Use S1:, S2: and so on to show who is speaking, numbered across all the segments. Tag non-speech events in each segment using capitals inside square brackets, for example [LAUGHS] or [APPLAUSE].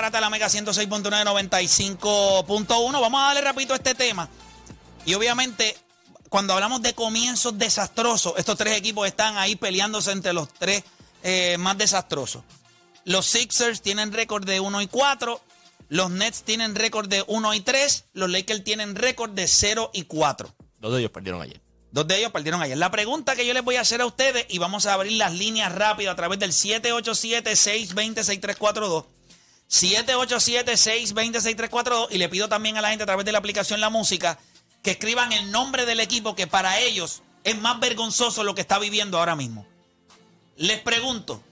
S1: Garata de la Mega 106.995.1. Vamos a darle rapidito a este tema. Y obviamente, cuando hablamos de comienzos desastrosos, estos tres equipos están ahí peleándose entre los tres eh, más desastrosos. Los Sixers tienen récord de 1 y 4. Los Nets tienen récord de 1 y 3. Los Lakers tienen récord de 0 y 4.
S2: Dos de ellos perdieron ayer.
S1: Dos de ellos perdieron ayer. La pregunta que yo les voy a hacer a ustedes, y vamos a abrir las líneas rápido a través del 787-620-6342. 787-620-6342. Y le pido también a la gente a través de la aplicación La Música que escriban el nombre del equipo que para ellos es más vergonzoso lo que está viviendo ahora mismo. Les pregunto,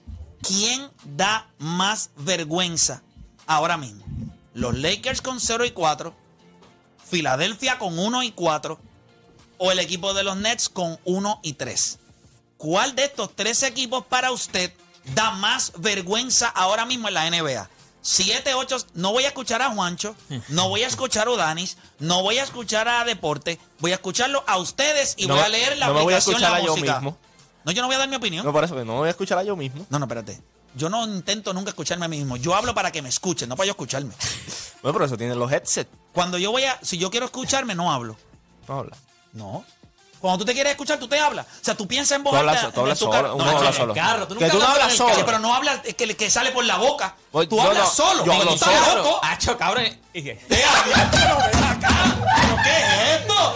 S1: ¿quién da más vergüenza ahora mismo? Los Lakers con 0 y 4, Filadelfia con 1 y 4 o el equipo de los Nets con 1 y 3. ¿Cuál de estos tres equipos para usted da más vergüenza ahora mismo en la NBA? 7, 8, no voy a escuchar a Juancho, no voy a escuchar a Odanis, no voy a escuchar a Deporte, voy a escucharlo a ustedes y
S2: No
S1: voy a leer la
S2: no me voy a
S1: aplicación
S2: escuchar
S1: La
S2: a yo
S1: Música.
S2: mismo.
S1: No, yo no voy a dar mi opinión.
S2: No, por eso que no voy a escuchar a yo mismo.
S1: No, no, espérate. Yo no intento nunca escucharme a mí mismo. Yo hablo para que me escuchen, no para yo escucharme. [LAUGHS]
S2: Bueno, por eso tienen los headsets.
S1: Cuando yo voy a, si yo quiero escucharme, no hablo.
S2: No habla.
S1: No. Cuando tú te quieres escuchar, tú te hablas. O sea, tú piensas en voz
S2: hablas,
S1: alta
S2: tú hablas
S1: en tu
S2: solo.
S1: carro.
S2: Uno
S1: No,
S2: habla
S1: en
S2: solo.
S1: el carro.
S3: tú
S2: que
S3: nunca
S2: tú no
S3: hablas
S2: solo.
S1: Pero no hablas que, que sale por la boca.
S2: Pues
S1: tú hablas
S2: no-
S1: solo.
S2: yo hablo
S1: tú estás
S2: solo.
S1: loco.
S3: Hacho, cabrón. Y que-.
S1: ¿Pero qué es esto?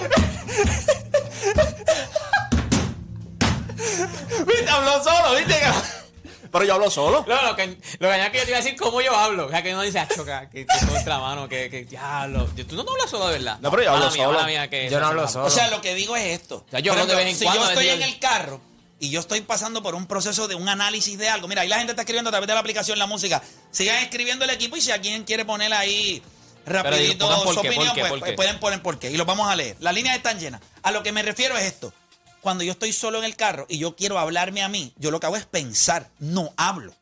S1: [LAUGHS]
S2: ¿Viste? Habló solo, ¿viste? Pero yo hablo solo.
S3: No, lo que, lo que, que yo te iba a decir cómo yo hablo. O sea, que uno dice, acho, que, que, que contra mano, que, que diablo. Tú no, no hablas solo de verdad.
S2: No, pero yo hablo
S3: mía,
S2: solo.
S3: mala mía, que
S4: Yo no hablo solo.
S1: O sea, lo que digo es esto.
S3: sea, yo
S1: ejemplo,
S3: vez en
S1: si
S3: cuando,
S1: yo estoy en el carro y yo estoy pasando por un proceso de un análisis de algo. Mira, ahí la gente está escribiendo a través de la aplicación La Música. Sigan escribiendo el equipo y si alguien quiere poner ahí rapidito su
S3: qué, por
S1: opinión,
S3: qué,
S1: pues
S3: por qué.
S1: pueden poner por qué. Y los vamos a leer. Las líneas están llenas. A lo que me refiero es esto. Cuando yo estoy solo en el carro y yo quiero hablarme a mí, yo lo que hago es pensar, no hablo. O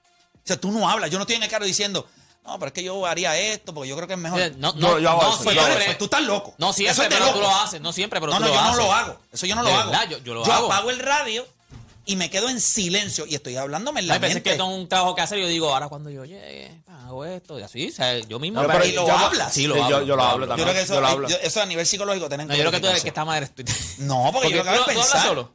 S1: sea, tú no hablas. Yo no estoy en el carro diciendo, no, pero es que yo haría esto porque yo creo que es mejor.
S3: No,
S2: Yo- yo hago
S3: no
S2: eso,
S1: Pues,
S2: yo hago
S3: siempre.
S1: pues tú estás loco.
S3: No
S1: Eso
S3: siempre,
S1: es de
S3: pero tú
S1: locos.
S3: lo haces. No siempre, pero
S1: no,
S3: tú
S1: no,
S3: lo
S1: yo
S3: haces.
S1: no lo hago. Eso yo no lo hago.
S3: yo- yo lo hago.
S1: apago el radio y me quedo en silencio y estoy hablándome en la
S3: Hay veces
S1: mente.
S3: que tengo un trabajo que hacer y yo digo, ahora cuando yo llegue, hago esto y así. O sea, yo mismo.
S1: No, pero ¿y lo
S2: yo-
S1: hablas?
S3: Sí, lo
S2: Sí,
S3: hablo.
S2: yo- yo lo hablo
S1: yo
S2: también.
S1: creo que eso,
S2: yo lo hablo.
S1: yo- eso a nivel psicológico tienen
S3: No, yo creo que tú eres el que está tú.
S1: No, porque
S3: Porque
S1: yo acabo
S3: no-
S1: de
S3: tú hablas
S1: pensar.
S3: solo.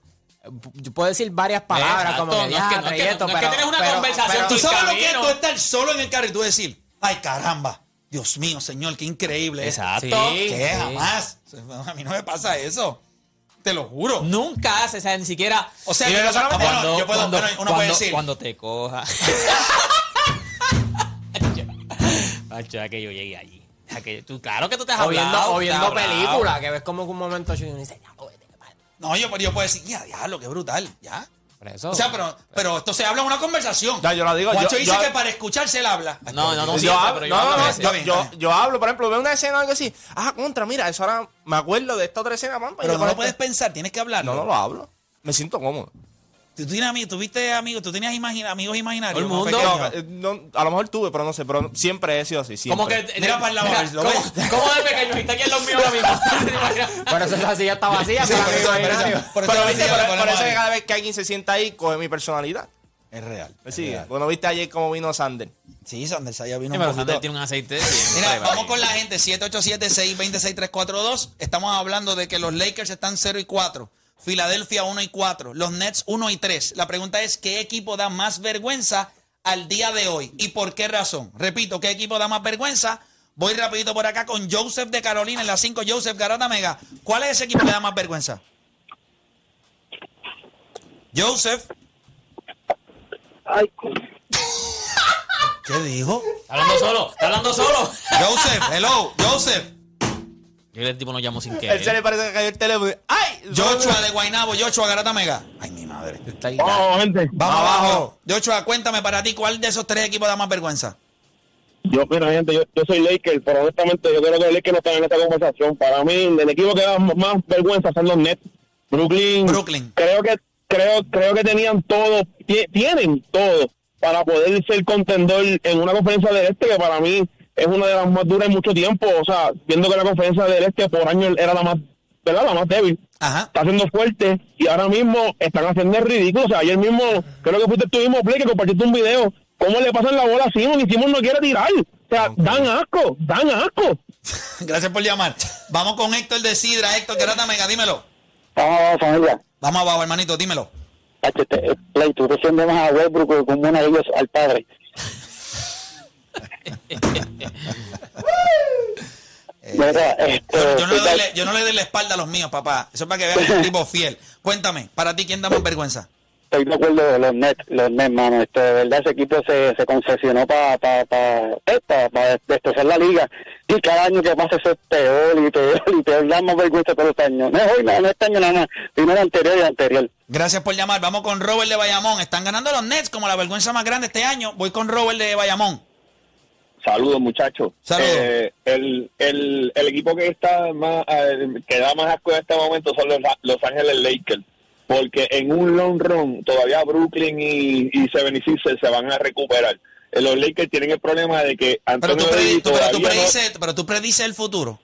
S4: Yo puedo decir varias palabras
S3: Exacto,
S4: como que
S3: no es que- no es que- no es que
S4: pero-
S3: tienes una
S4: pero-
S3: conversación
S4: pero-
S1: ¿Tú
S3: tú-
S1: sabes lo que es tú estar solo en el carro y tú decir, ay caramba, Dios mío, señor, qué increíble. es"?
S3: Exacto.
S1: ¿Qué?
S3: Sí.
S1: Jamás. A mí no me pasa eso. Te lo juro.
S3: Nunca haces, o sea, ni siquiera.
S1: O sea,
S3: Y no
S1: no
S3: solamente cuando,
S1: yo puedo-
S3: cuando,
S1: uno puede
S3: cuando-
S1: decir.
S3: cuando te coja. [LAUGHS] Macho, que yo llegué allí. Que tú, claro que tú te has
S4: O viendo,
S3: hablado,
S4: o
S3: te has
S4: viendo
S3: hablado.
S4: película, que ves como que un momento y uno dice, ya, pasa".
S1: No, yo, pero yo puedo decir, ya, diablo, qué brutal, ya.
S4: Por eso.
S1: O sea, pero, pero esto se habla en una conversación.
S2: Ya, yo lo digo,
S1: Juancho
S2: yo-
S1: dice
S2: yo-
S1: que para escucharse él habla.
S3: No, no, no,
S2: yo
S3: siempre,
S2: hablo,
S3: pero yo
S2: no,
S3: hablo
S2: por ejemplo, veo una escena o algo así. Ah, contra, mira, eso ahora me acuerdo de esta otra escena, pam,
S1: Pero no lo puedes pensar, tienes que hablarlo.
S2: No, no lo hablo. Me siento cómodo.
S1: Tú tienes amigos, tuviste amigos, tú tenías imagina- amigos imaginarios.
S3: El mundo.
S2: No, eh, no, a lo mejor tuve, pero no sé, pero siempre he sido así. Siempre.
S3: Como que.
S1: Mira para el lado, a ver, ¿lo
S3: ¿cómo? ¿Cómo de pequeño? Aquí en los míos ahora mismo. [LAUGHS]
S4: Por eso esa silla está vacía,
S1: Sí, por eso- por eso-
S4: imaginario.
S1: por eso
S2: Pero, viste, por, eso que cada vez que alguien se sienta ahí, coge mi personalidad.
S1: Es real. es
S2: Sí,
S1: real.
S2: bueno, viste ayer cómo vino Sander.
S1: Sí, Sander Saya vino
S3: Sí,
S1: un
S3: pero
S1: poquito.
S3: Sander tiene un aceite.
S1: Mira, vamos con la gente, 787-626-342. Estamos hablando de que los Lakers están 0 y 4, Filadelfia 1 y 4, los Nets 1 y 3. La pregunta es, ¿qué equipo da más vergüenza al día de hoy? ¿Y por qué razón? Repito, ¿qué equipo da más vergüenza? Voy rapidito por acá con Joseph de Carolina en la 5, Joseph Garata Mega. ¿Cuál es ese equipo que da más vergüenza? Joseph.
S5: Ay.
S1: ¿Qué dijo?
S3: Está hablando solo, está hablando solo.
S1: Joseph, hello, Joseph.
S3: Yo el tipo no llamo sin
S2: Él se le
S3: querer.
S2: parece que cayó el teléfono. ¡Ay!
S1: Joshua de Guaynabo, Joshua Garata Mega. Ay, mi madre.
S4: Está ahí.
S5: Vamos, gente.
S1: Vamos abajo. Joshua, cuéntame para ti, ¿cuál de esos tres equipos da más vergüenza?
S5: Yo, mira, gente, yo, yo soy Lakers, pero honestamente yo creo que los Lakers no están en esta conversación. Para mí, el equipo que da más vergüenza son los Nets. Brooklyn.
S1: Brooklyn.
S5: Creo que creo creo que tenían todo, ti- tienen todo para poder ser contendor en una conferencia del Este que para mí es una de las más duras en mucho tiempo. O sea, viendo que la conferencia del Este por año era la más, ¿verdad? La más débil.
S1: Ajá.
S5: Está haciendo fuerte y ahora mismo están haciendo el ridículo. O sea, ayer mismo, creo que fuiste tú mismo, Play, que compartiste un video. ¿Cómo le pasan la bola a Simon y Simon no quiere tirar? O sea, dan asco, dan asco. [LAUGHS]
S1: Gracias por llamar. Vamos con Héctor de Sidra. Héctor Garata Mega, dímelo.
S5: Vamos, vamos, familia.
S1: Vamos abajo, hermanito, dímelo.
S5: Play, tú defiendes más a Westbrook como uno de ellos al padre. [LAUGHS] Mira, este,
S1: Yo, yo no le doy,
S5: estoy-
S1: le- yo no le doy la espalda a los míos, papá. Eso es para que vean que es un tipo fiel. Cuéntame, para ti, ¿quién da más vergüenza?
S5: estoy de acuerdo de los Nets, los Nets, mano. Este, de verdad, ese equipo se, se concesionó para pa, pa, eh, pa- pa destrozar la liga. Y cada año que pasa eso es peor y peor y peor. Da más vergüenza todos los años. No es hoy, no, no este año nada más. El anterior y el anterior.
S1: Gracias por llamar. Vamos con Robert de Bayamón. Están ganando los Nets como la vergüenza más grande este año. Voy con Robert de Bayamón.
S6: Saludos, muchachos.
S1: Saludos.
S6: Eh, el, el, el equipo que está más eh, que da más asco en este momento son los, los Ángeles Lakers. Porque en un long run todavía Brooklyn y, y 76 se van a recuperar. Eh, Los Lakers tienen el problema de que
S1: Pero
S6: Antonio
S1: tú,
S6: Davis
S1: tú- pero tú
S6: no-
S1: predices, pero tú predices el futuro.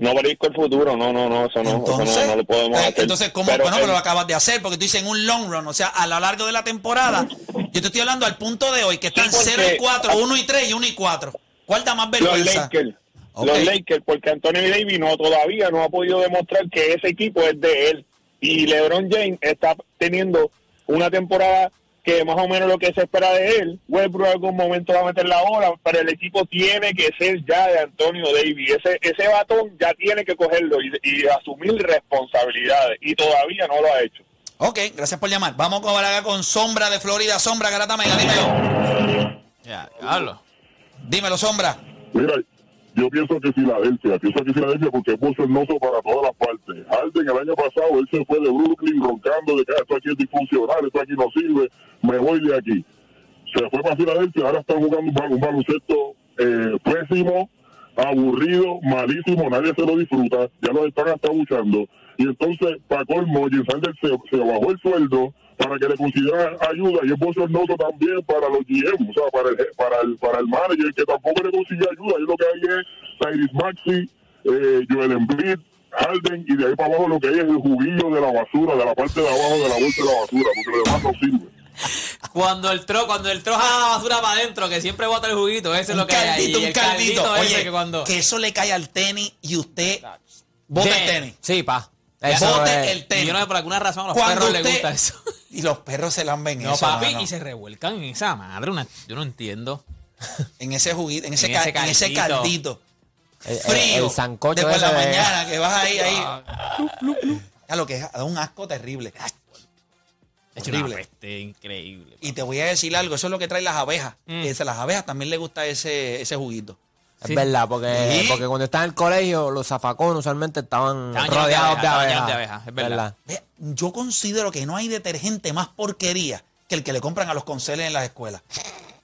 S6: No, predisco el futuro. No, no, no, eso no,
S1: Entonces,
S6: eso no, no lo podemos
S1: eh,
S6: hacer.
S1: entonces ¿cómo?
S6: Pero
S1: bueno, pero lo acabas de hacer porque tú dices en un long run, o sea, a lo largo de la temporada. Yo te estoy hablando al punto de hoy que están
S6: Sí, porque-
S1: 0 y 4, 1 y 3 y 1 y 4. ¿Cuál da más
S6: los
S1: vergüenza?
S6: Lakers.
S1: Ok.
S6: Los Lakers, porque Anthony Davis no todavía no ha podido demostrar que ese equipo es de él. Y LeBron James está teniendo una temporada que más o menos lo que se espera de él. Westbrook en algún momento va a meter la bola, pero el equipo tiene que ser ya de Antonio Davis. Ese, ese batón ya tiene que cogerlo y, y asumir responsabilidades. Y todavía no lo ha hecho.
S1: Ok, gracias por llamar. Vamos con acá con Sombra de Florida. Sombra, Garata Mega, dímelo.
S3: Ya.
S1: Dímelo, Sombra.
S7: Mira, yo pienso que Filadelfia, pienso que Filadelfia porque es bochornoso para todas las partes. Harden el año pasado, él se fue de Brooklyn roncando de que "Ah, esto aquí es disfuncional, esto aquí no sirve, me voy de aquí. Se fue para Filadelfia, ahora están jugando un, bal- un baloncesto eh, pésimo, aburrido, malísimo, nadie se lo disfruta, ya lo están hasta buchando. Y entonces, para colmo, Jim Sanders se bajó el sueldo para que le consiguieran ayuda y es bochornoso también para los GM, o sea, para el, para el, para el manager que tampoco le consigue ayuda. Y lo que hay es Tyrese Maxi, eh, Joel Embiid, Harden y de ahí para abajo lo que hay es el juguillo de la basura, de la parte de abajo de la bolsa de la basura, porque lo demás no sirve.
S3: Cuando el tro, cuando el tro jala la basura para adentro, que siempre bota el juguito, eso es lo que hay ahí.
S1: caldito, un
S3: el
S1: caldito.
S3: ese
S1: Oye,
S3: que cuando.
S1: que eso le cae al tenis y usted bota el
S3: Tenis.
S4: Sí, pa.
S1: Bote
S4: Eso es.
S1: el
S3: Y
S1: tenis.
S3: yo no sé por alguna razón a los
S1: Cuando
S3: perros les
S1: usted-
S3: gusta eso.
S1: Y los perros se lamben
S3: No,
S1: eso,
S3: papi,
S1: mano.
S3: y se revuelcan en esa madre. Una, yo no entiendo.
S1: En ese juguito, en ese,
S3: En
S1: ca-
S3: ese
S1: en ese
S3: caldito.
S4: El-
S1: Frío.
S4: el sancocho
S1: Después de la mañana, que vas ahí, ahí. Ya lo que es, da un asco terrible.
S3: Es una
S1: Horrible.
S3: peste increíble.
S1: Y te voy a decir algo, eso es lo que traen las abejas.
S3: Mm.
S1: Las abejas también les gusta ese, ese juguito.
S4: Es verdad, porque,
S1: Sí.
S4: porque cuando estaba en el colegio, los zafacones usualmente estaban rodeados de
S3: abejas, de abejas, es verdad.
S1: Ve, Yo considero que no hay detergente más porquería que el que le compran a los conceles en las escuelas.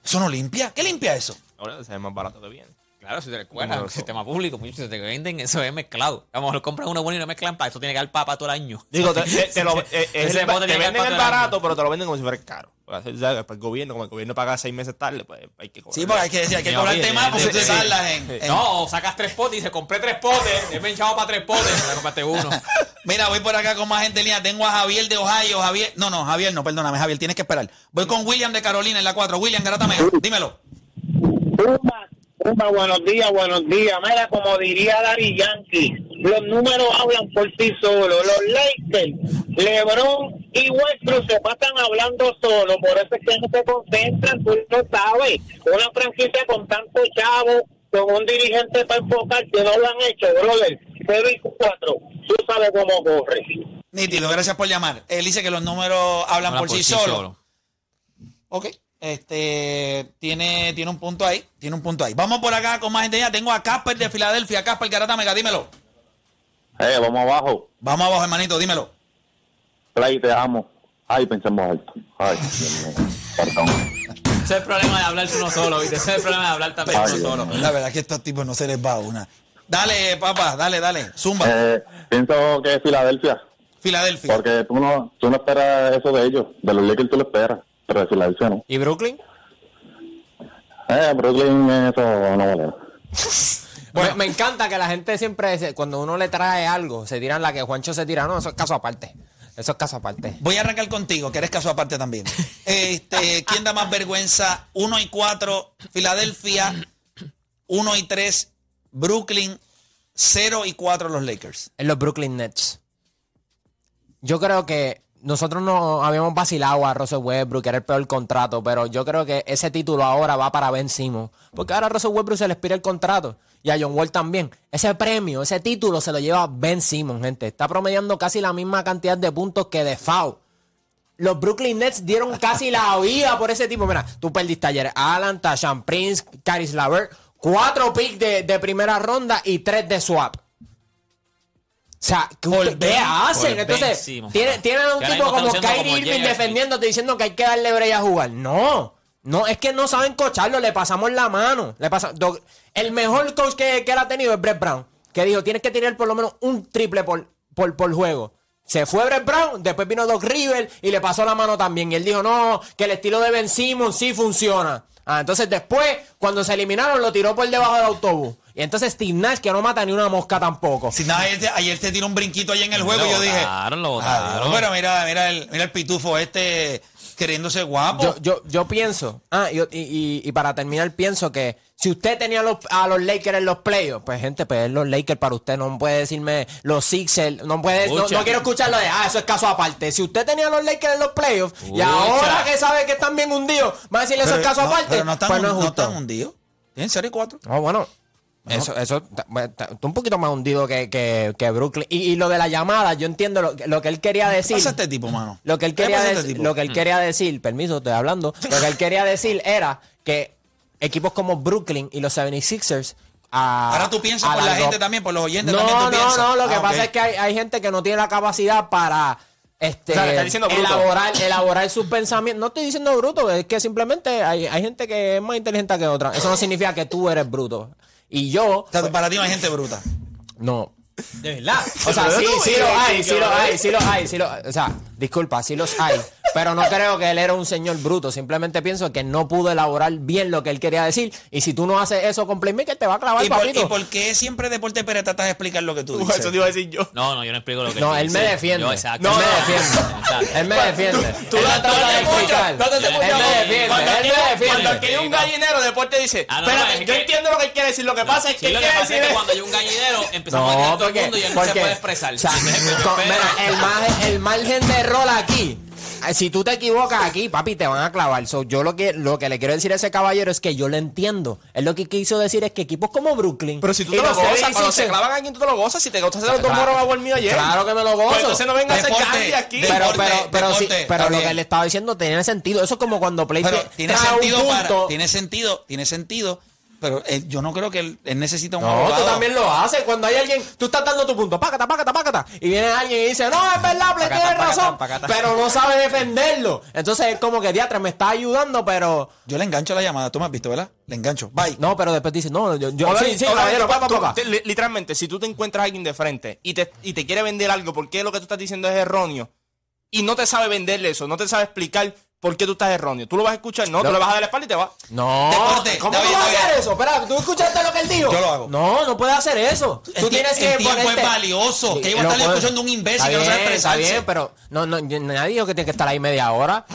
S1: ¿Eso no limpia? ¿Qué limpia eso?
S2: Ahora se ve más barato que bien.
S3: Claro, si te recuerdas, el sistema público, muchachos, te venden, eso es mezclado. Vamos, lo compran uno bueno y no mezclan para eso tiene que dar papa todo el año.
S2: Digo, te, te- te lo, [LAUGHS] eh, el- te
S3: que
S2: venden el barato, pero te lo venden como si fuera caro. Porque, o sea, para el gobierno, como el gobierno paga seis meses tarde, pues hay que cobrar.
S1: Sí, porque hay que decir, hay que cobrarte más porque tú tardas en, en-
S3: No, o sacas tres potes y dices, compré tres potes, he echado para tres potes, me compraste uno. [LAUGHS]
S1: Mira, voy por acá con más gente en línea. Tengo a Javier de Ohio. Javier. No, no, Javier, no, perdóname, Javier, tienes que esperar. Voy con William de Carolina en la 4. William, garátame. Dímelo.
S5: Pumba, Pumba, buenos días, buenos días. Mira, como diría Dari Yankee, los números hablan por sí solos. Los Lakers, LeBron y Westbrook se pasan hablando solo. Por eso es que no se concentran, tú lo sabes. Una franquicia con tanto chavo, con un dirigente para enfocar, que no lo han hecho, brother. 0 y 4. Tú sabes cómo corre.
S1: Nítido, gracias por llamar. Él dice que los números hablan
S3: Hablan
S1: por, sí solos. Ok, Este tiene, tiene un punto ahí. Tiene un punto ahí. Vamos por acá con más gente. Ya tengo a Casper de Filadelfia. Casper Garata Mega, dímelo.
S8: Eh, vamos abajo.
S1: Vamos abajo, hermanito, dímelo.
S8: Play, te amo. Ay, pensemos alto. Ay. Perdón.
S3: Ese es el problema de hablar uno solo, ¿viste? Ese es el problema de hablar también
S8: Ay,
S3: uno solo.
S1: La verdad que estos tipos no se les va una. Dale, papá, dale, dale. Zumba.
S8: Eh, pienso que es Filadelfia.
S1: Filadelfia.
S8: Porque tú no, tú no esperas eso de ellos. De los Lakers tú lo esperas. Pero de Filadelfia no.
S4: ¿Y Brooklyn?
S8: Eh, Brooklyn eso no vale. [LAUGHS]
S4: Me, me encanta que la gente siempre, se- cuando uno le trae algo, se tiran la que Juancho se tira. No, eso es caso aparte. Eso es caso aparte.
S1: Voy a arrancar contigo, que eres caso aparte también. Este, [LAUGHS] ¿Quién da más vergüenza? 1 y 4, Filadelfia. 1 y 3, Brooklyn. 0 y 4, los Lakers.
S4: En los Brooklyn Nets. Yo creo que nosotros no habíamos vacilado a Russell Westbrook, que era el peor contrato, pero yo creo que ese título ahora va para Ben Simmons. Porque ahora a Russell Westbrook se le expira el contrato. Y a John Wall también. Ese premio, ese título se lo lleva Ben Simmons, gente. Está promediando casi la misma cantidad de puntos que de foul. Los Brooklyn Nets dieron casi la vida por ese tipo. Mira, tú perdiste ayer Alan, Tashan Prince, Caris Lavert, cuatro picks de, de primera ronda y tres de swap. O sea, ¿qué,
S1: Por
S4: usted-
S1: Ben-
S4: ¿qué hacen? Entonces, tienen, tienen a un tipo como Kyrie Irving defendiéndote diciendo que hay que darle break a jugar. No, no, es que no saben cocharlo, le pasamos la mano. Le pasa, el mejor coach que, que él ha tenido es Brett Brown, que dijo, tienes que tirar por lo menos un triple por, por, por juego. Se fue Brett Brown, después vino Doc River y le pasó la mano también. Y él dijo, no, que el estilo de Ben Simmons sí funciona. Ah, entonces después, cuando se eliminaron, lo tiró por debajo del autobús. Y entonces Steve Nash, que no mata ni una mosca tampoco.
S1: Si nada, ayer, te- ayer te tiró un brinquito ahí en el juego
S3: Lo
S1: y yo dije.
S3: botaron, lo
S1: "Ah,
S3: botaron".
S1: pero mira, mira el, mira el pitufo este queriéndose guapo.
S4: Yo, yo, yo pienso, ah, y, y- y para terminar, pienso que si usted tenía los- a los Lakers en los playoffs, pues gente, pues es los Lakers para usted, no puede decirme los Sixers, no puede, no,
S3: Escucha.
S4: no quiero escucharlo de, ah, eso es caso aparte. Si usted tenía a los Lakers en los playoffs y
S3: Escucha.
S4: ahora que sabe que están bien hundidos, va a decirle eso es caso
S1: no,
S4: aparte,
S1: pero no están,
S4: pues no es
S1: no
S4: justo.
S1: están hundidos. Tienen 0 y 4.
S4: No, bueno. Eso, eso está, está- está un poquito más hundido que, que, que Brooklyn. Y, y lo de la llamada, yo entiendo lo, que- lo que él quería decir.
S1: pasa este tipo, mano?
S4: Lo que él
S1: ¿Qué
S4: quería
S1: este
S4: lo que él quería decir, permiso, estoy hablando. Lo que él quería decir era que equipos como Brooklyn y los 76ers a-
S1: Ahora tú piensas
S4: a
S1: por la gente también, por los oyentes
S4: no,
S1: también tú
S4: no,
S1: piensas.
S4: No, lo que
S1: Ah,
S4: pasa es que hay, hay gente que no tiene la capacidad para este
S2: O sea,
S4: elaborar, elaborar sus pensamientos. No estoy diciendo bruto, es que simplemente hay, hay gente que es más inteligente que otra. Eso no significa que tú eres bruto. Y yo,
S1: O sea, para ti no hay gente bruta.
S4: no.
S3: De verdad.
S4: O sea, sí, sí
S2: Sí,
S4: lo hay,
S2: sí,
S4: lo hay, sí lo hay, sí lo O sea, disculpa, sí los hay. Pero no creo que él era un señor bruto. Simplemente pienso que no pudo elaborar bien lo que él quería decir. Y si tú no haces eso con Playmaker, te va a clavar,
S1: ¿Y por,
S4: papito.
S1: ¿Y por qué siempre Deporte Pérez tratas de explicar lo que tú dices?
S2: Eso te iba a decir yo.
S3: No, no, yo no explico lo que
S4: No,
S3: dice.
S4: él me defiende.
S3: Yo, exacto.
S4: él me
S2: No, no.
S4: defiende.
S3: Exacto.
S4: Él me defiende.
S2: Tú
S4: él
S2: no
S4: no trata de explicar.
S2: No te
S4: Él me defiende.
S2: Cuando
S4: Él
S2: aquí-
S4: me
S2: Cuando
S4: defiende.
S2: aquí hay un gallinero, después te dice,
S3: Ah,
S2: espérate, yo entiendo lo que él quiere decir. Lo que pasa es que
S3: lo que pasa es que cuando hay un gallinero empezamos a todo el mundo y él no se puede expresar. [LAUGHS]
S4: el, margen, el margen de error aquí. Eh, Si tú te equivocas aquí, papi, te van a clavar. So, yo lo que, lo que le quiero decir a ese caballero es que yo lo entiendo. Él lo que quiso decir es que equipos como Brooklyn.
S2: Pero si tú te lo gozas, cuando
S4: 76ers
S2: se clavan aquí, tú te lo gozas. Si te gozas los dos
S4: Claro.
S2: moros agua el mío ayer.
S4: Claro que me lo gozo.
S2: Pues entonces no venga a hacer candy aquí.
S4: Pero, pero, pero, sí, pero lo que le estaba diciendo tenía sentido. Eso es como cuando Play
S1: tiene sentido para. Tiene sentido, tiene sentido. Pero eh, yo no creo que él, él necesita un
S4: No,
S1: abogado.
S4: tú también lo haces. Cuando hay alguien, tú estás dando tu punto, pácata, pácata, pácata. Y viene alguien y dice, no, es verdad,
S3: Pácata,
S4: tiene
S3: pácata,
S4: razón.
S3: pácata.
S4: Pero no sabe defenderlo. Entonces es como que, diatra, me está ayudando, pero.
S1: Yo le engancho la llamada. Tú me has visto, ¿verdad? Le engancho. Bye.
S4: No, pero después dice, no, yo. yo sí, sí, caballero,
S2: Literalmente, si tú te encuentras a alguien de frente y te, y te quiere vender algo porque lo que tú estás diciendo es erróneo y no te sabe venderle eso, no te sabe explicar por qué tú estás erróneo, tú lo vas a escuchar, no, tú le vas a dar la espalda y te vas.
S4: No, ¿cómo tú
S1: bien,
S4: vas a hacer
S1: bien.
S4: eso? Espera, ¿tú escuchaste lo que él dijo?
S1: Yo lo hago.
S4: No, no puedes hacer eso.
S1: El
S4: Tú
S1: tie-
S4: tienes
S1: el
S4: que
S1: tiempo
S4: ponerte...
S1: es valioso. Que iba a
S4: No
S1: estar escuchando un imbécil
S4: Está
S1: que no sabe
S4: bien, Está
S1: expresarse.
S4: bien, pero no, no, nadie dijo que tiene que estar ahí media hora.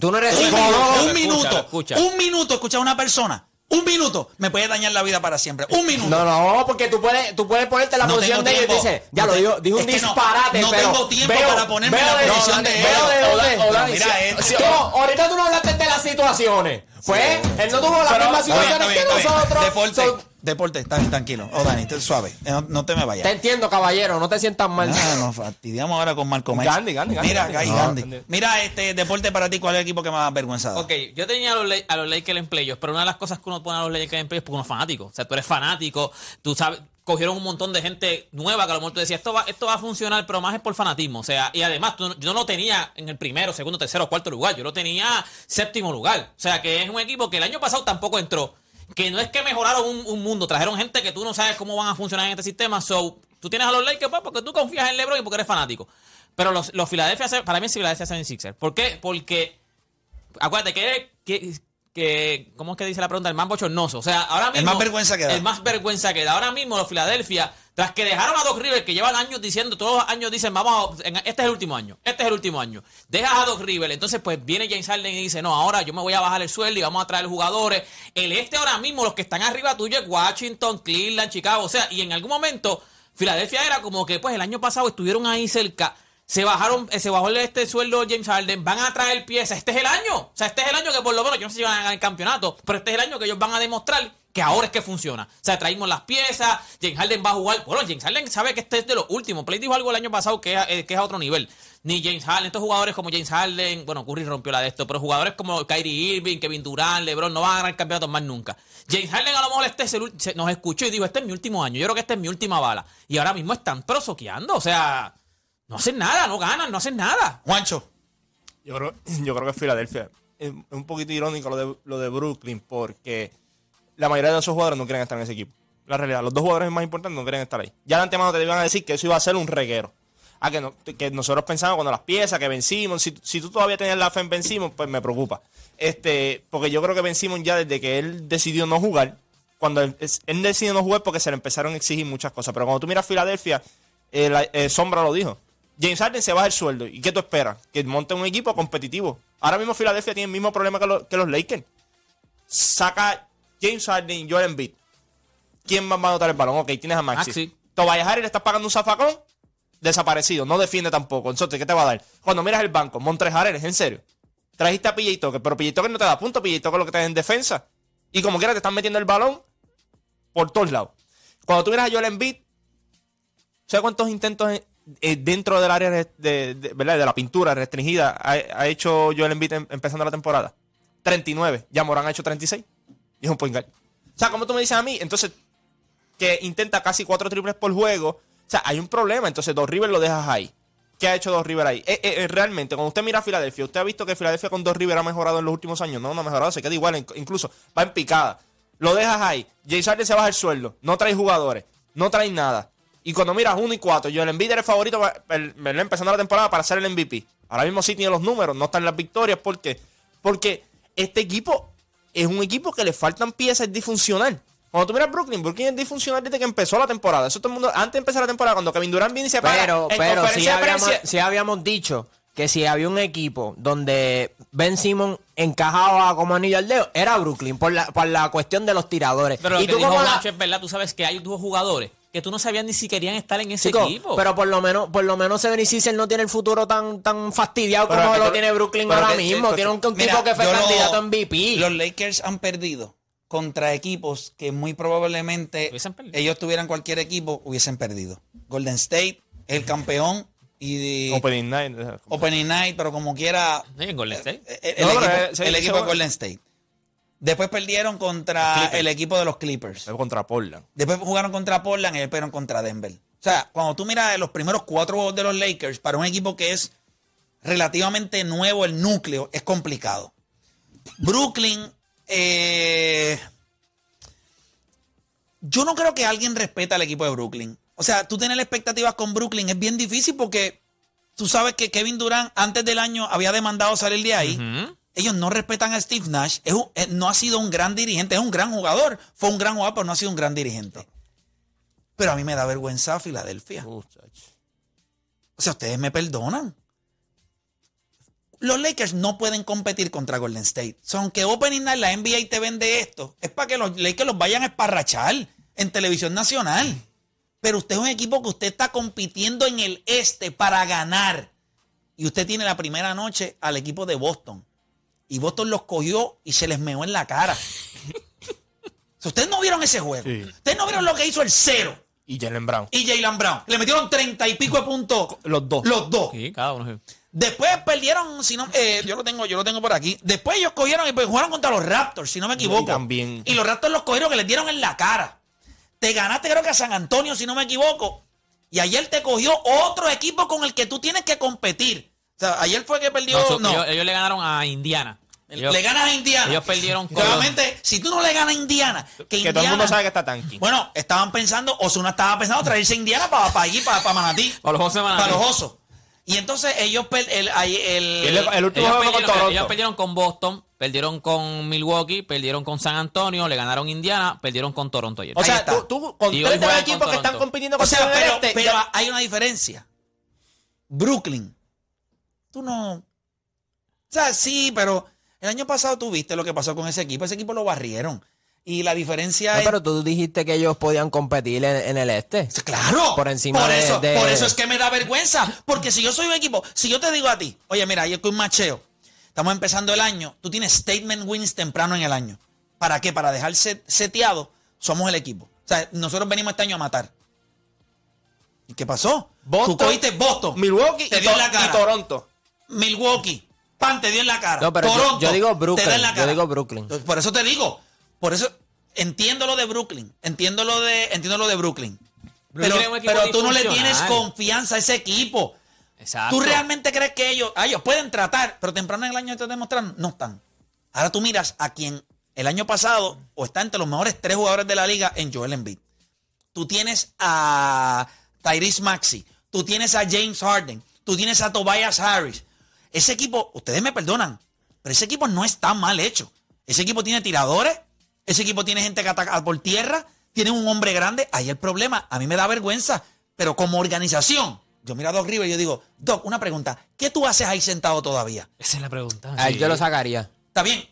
S4: Tú no eres
S1: Un minuto, un minuto,
S3: escúchalo.
S1: un minuto escuchar a una persona, un minuto me puede dañar la vida para siempre. Un minuto.
S4: No, no, porque tú puedes, tú puedes ponerte la
S1: No
S4: posición de ellos y dices, ya
S1: No
S4: lo digo, dijo un
S1: no-
S4: disparate,
S1: no
S4: pero
S1: tengo tiempo
S4: veo-
S1: para ponerme
S4: veo
S1: la
S4: de-
S1: posición de ellos.
S4: de
S1: Dani, mira
S4: sí, no, ahorita tú no hablaste de las situaciones. Pues, él no tuvo las mismas situaciones que nosotros.
S1: Deporte. Deporte, está bien, tranquilo. Oh, Dani, te- suave. Eh, No, no te me vayas.
S4: Te entiendo, caballero, no te sientas mal.
S1: Nos fastidiamos ahora con Marco.
S2: Gandhi, Gandhi, Gandhi,
S1: Mira,
S2: Gandhi. No,
S1: Gandhi.
S2: Gandhi.
S1: Mira, este deporte para ti, ¿cuál es el equipo que más vergüenza da?
S3: Ok, yo tenía a los, a los Lakers en playoffs, pero una de las cosas que uno pone a los Lakers en playoffs es porque uno es fanático. O sea, tú eres fanático, tú sabes, cogieron un montón de gente nueva que a lo mejor tú decías, esto va, esto va a funcionar, pero más es por fanatismo. O sea, y además, tú no- yo no lo tenía en el primero, segundo, tercero, cuarto lugar, yo lo tenía séptimo lugar. O sea, que es un equipo que el año pasado tampoco entró. Que no es que mejoraron un, un mundo, trajeron gente que tú no sabes cómo van a funcionar en este sistema. So, tú tienes a los Lakers pues, porque tú confías en LeBron y porque eres fanático. Pero los, los Philadelphia, para mí es Philadelphia 76ers. ¿Por qué? Porque acuérdate que, que, que- ¿cómo es que dice la pregunta? El más bochornoso. O sea, ahora mismo.
S1: más vergüenza que da.
S3: El más vergüenza que da. Ahora mismo los Filadelfia, tras que dejaron a Doc Rivers, que llevan años diciendo, todos los años dicen, vamos a, este es el último año, este es el último año. Dejas a Doc Rivers, entonces pues viene James Harden y dice, no, ahora yo me voy a bajar el sueldo y vamos a traer jugadores. El este ahora mismo, los que están arriba tuyo es Washington, Cleveland, Chicago. O sea, y en algún momento, Filadelfia era como que pues el año pasado estuvieron ahí cerca. Se bajaron, eh, se bajó este sueldo James Harden, van a traer piezas. Este es el año. O sea, este es el año que por lo menos, yo no sé si van a ganar el campeonato, pero este es el año que ellos van a demostrar que ahora es que funciona. O sea, traímos las piezas, James Harden va a jugar. Bueno, James Harden sabe que este es de los últimos. Play dijo algo el año pasado que es, eh, que es a otro nivel. Ni James Harden, estos jugadores como James Harden, bueno, Curry rompió la de esto, pero jugadores como Kyrie Irving, Kevin Durant, LeBron, no van a ganar campeonatos más nunca. James Harden a lo mejor este es el ul- se- nos escuchó y dijo, este es mi último año, yo creo que esta es mi última bala. Y ahora mismo están pero soqueando, o sea, no hacen nada, no ganan, no hacen nada.
S1: Juancho.
S2: Yo creo, yo creo que es Filadelfia. Es es un poquito irónico lo de, lo de Brooklyn porque la mayoría de esos jugadores no quieren estar en ese equipo. La realidad, los dos jugadores más importantes no quieren estar ahí. Ya de antemano te iban a decir que eso iba a ser un reguero. Ah, que, que nosotros pensamos cuando las piezas, que vencimos. Si, si tú todavía tenías la fe en vencimos, pues me preocupa. Este, porque yo creo que vencimos ya desde que él decidió no jugar. Cuando él, él decidió no jugar porque se le empezaron a exigir muchas cosas. Pero cuando tú miras Filadelfia, eh, la- eh, Sombra lo dijo. James Harden se baja el sueldo. ¿Y qué tú esperas? Que monte un equipo competitivo. Ahora mismo Filadelfia tiene el mismo problema que, lo- que los Lakers. Saca James Harden Joel Embiid. ¿Quién va a anotar el balón? Ok, tienes a Maxi.
S3: Maxi.
S2: Tobias Harris le estás pagando un zafacón. Desaparecido. No defiende tampoco. Entonces, ¿qué te va a dar? Cuando miras el banco, Montres Harris, en serio. Trajiste a PJ Tucker, pero PJ Tucker no te da punto. PJ Tucker lo que te da en defensa. Y como quiera te están metiendo el balón por todos lados. Cuando tú miras a Joel Embiid, ¿sabes cuántos intentos eh, dentro del área de, de- de- ¿verdad? de la pintura restringida ha, ha hecho Joel Embiid em- empezando la temporada? 39. Ya Morán ha hecho 36. Y es un point guard. O sea, como tú me dices a mí, entonces, que intenta casi cuatro triples por juego. O sea, hay un problema. Entonces, Dos River lo dejas ahí. ¿Qué ha hecho Dos River ahí? Eh, eh, eh, realmente, cuando usted mira a Filadelfia, ¿usted ha visto que Filadelfia con Dos River ha mejorado en los últimos años? No, no ha mejorado, se queda igual, in- incluso va en picada. Lo dejas ahí. James Harden se baja el sueldo. No trae jugadores. No trae nada. Y cuando miras uno y cuatro, yo el Embiid era favorito empezando la temporada para ser el MVP. Ahora mismo sí tiene los números, no están las victorias. ¿Por qué? Porque este equipo es un equipo que le faltan piezas es disfuncional. Cuando tú miras Brooklyn, Brooklyn es disfuncional desde que empezó la temporada. Eso todo el mundo, antes de empezar la temporada, cuando Kevin Durant viene y se para
S4: Pero,
S2: en
S4: pero si habíamos, habíamos dicho que si había un equipo donde Ben Simon encajaba como anillo al dedo, era Brooklyn, por la, por la cuestión de los tiradores.
S3: Pero lo
S4: y
S3: que
S4: tú
S3: dijo
S4: como la-
S3: Nacho es verdad, tú sabes que hay dos jugadores que tú no sabías ni si querían estar en ese
S4: Chico,
S3: equipo.
S4: pero por lo menos, por lo menos Seven Cicel no tiene el futuro tan, tan fastidiado
S2: Pero
S4: como lo tiene Brooklyn ahora
S2: que-
S4: mismo.
S2: que-
S4: tiene un, un
S1: Mira,
S4: tipo que fue candidato a MVP.
S1: Los Lakers han perdido contra equipos que muy probablemente ellos tuvieran cualquier equipo, hubiesen perdido. Golden State el campeón y de
S2: Opening night. eh,
S1: Opening Night, pero como quiera,
S3: Sí, en Golden State.
S1: eh, el,
S2: No,
S1: equipo,
S2: eh,
S1: el equipo de Golden State. Después perdieron contra el equipo de los Clippers.
S2: Contra Portland.
S1: Después jugaron contra Portland y después perdieron contra Denver. O sea, cuando tú miras los primeros cuatro juegos de los Lakers, para un equipo que es relativamente nuevo, el núcleo, es complicado. Brooklyn, eh, yo no creo que alguien respeta al equipo de Brooklyn. O sea, tú tener expectativas con Brooklyn es bien difícil porque tú sabes que Kevin Durant antes del año había demandado salir de ahí.
S3: Ujú.
S1: Ellos no respetan a Steve Nash. Es un- eh, no ha sido un gran dirigente, es un gran jugador. Fue un gran jugador, pero no ha sido un gran dirigente. Pero a mí me da vergüenza Filadelfia. O sea, ustedes me perdonan. Los Lakers no pueden competir contra Golden State. O sea, aunque Opening Night, la NBA te vende esto, es para que los Lakers los vayan a esparrachar en televisión nacional. Pero usted es un equipo que usted está compitiendo en el este para ganar. Y usted tiene la primera noche al equipo de Boston. Y Boston los cogió y se les meó en la cara. [LAUGHS] Ustedes no vieron ese juego.
S2: Sí.
S1: Ustedes no vieron lo que hizo el cero
S2: Y Jalen Brown.
S1: y Jalen Brown. Le metieron treinta y pico de puntos.
S2: Los dos.
S1: Los dos.
S3: Sí, cada uno.
S1: Después perdieron, si no, eh, yo lo tengo, yo lo tengo por aquí. Después ellos cogieron y pues jugaron contra los Raptors, si no me equivoco.
S2: Y también.
S1: Y los Raptors los cogieron que les dieron en la cara. Te ganaste creo que a San Antonio, si no me equivoco. Y ayer te cogió otro equipo con el que tú tienes que competir. O sea, ayer fue que perdió.
S3: No, su-
S1: no,
S3: Ellos, ellos le ganaron a Indiana. Ellos-
S1: le ganas a Indiana.
S3: ellos perdieron con-
S1: Nuevamente, si tú no le ganas a Indiana, que,
S2: Que
S1: Indiana,
S2: todo el mundo sabe que está tanky.
S1: Bueno, estaban pensando, Osuna estaba pensando traerse a Indiana para, para allí, para, para Manatí.
S3: Para los Osos Manatí.
S1: Para los osos. Y entonces ellos, per- el, el, el-
S2: último
S3: Ellos
S2: juego con
S3: perdieron,
S2: Toronto.
S3: ellos perdieron con Boston, perdieron con Milwaukee, perdieron con San Antonio, le ganaron Indiana, perdieron con Toronto ayer.
S2: O sea, tú, tú con tres de los equipos
S3: con
S2: que están
S3: Toronto.
S2: compitiendo
S1: O
S2: con
S1: sea, pero,
S2: este,
S1: pero hay una diferencia. Brooklyn. Tú no. O sea, sí, pero el año pasado tú viste lo que pasó con ese equipo. Ese equipo lo barrieron. Y la diferencia
S4: No,
S1: es.
S4: pero tú dijiste que ellos podían competir en, en el este.
S1: Claro.
S4: Por encima
S1: por
S4: de-
S1: eso,
S4: de-
S1: Por eso es que me da vergüenza. Porque si yo soy un equipo, si yo te digo a ti, oye, mira, ayer con un macheo, estamos empezando el año, tú tienes statement wins temprano en el año. ¿Para qué? Para dejar set- seteado, somos el equipo. O sea, nosotros venimos este año a matar. ¿Y qué pasó?
S2: Boston,
S1: tú cogiste Boston.
S2: Milwaukee
S1: te
S2: y,
S1: dio en
S2: To-
S1: la cara.
S2: y Toronto.
S1: Milwaukee. Pan, te dio en la cara.
S4: No, pero yo-
S1: Toronto.
S4: yo digo
S1: te
S4: Brooklyn,
S1: da en la
S4: yo
S1: cara.
S4: digo Brooklyn.
S1: Por eso te digo. Por eso entiendo lo de Brooklyn. Entiendo lo de, entiendo lo de Brooklyn. Pero,
S3: Brooklyn
S1: pero tú no le tienes confianza a ese equipo.
S3: Exacto.
S1: ¿Tú realmente crees que ellos, ah, ellos pueden tratar, pero temprano en el año te demostraron? No están. Ahora tú miras a quien el año pasado o está entre los mejores tres jugadores de la liga en Joel Embiid. Tú tienes a Tyrese Maxey, tú tienes a James Harden, tú tienes a Tobias Harris. Ese equipo, ustedes me perdonan, pero ese equipo no está mal hecho. Ese equipo tiene tiradores, ese equipo tiene gente que ataca por tierra, tiene un hombre grande. Ahí el problema, a mí me da vergüenza, pero como organización, yo miro a Doc Rivers y yo digo, Doc, una pregunta, ¿qué tú haces ahí sentado todavía?
S3: Esa es la pregunta.
S4: A él
S3: sí.
S4: yo lo sacaría.
S1: Está bien.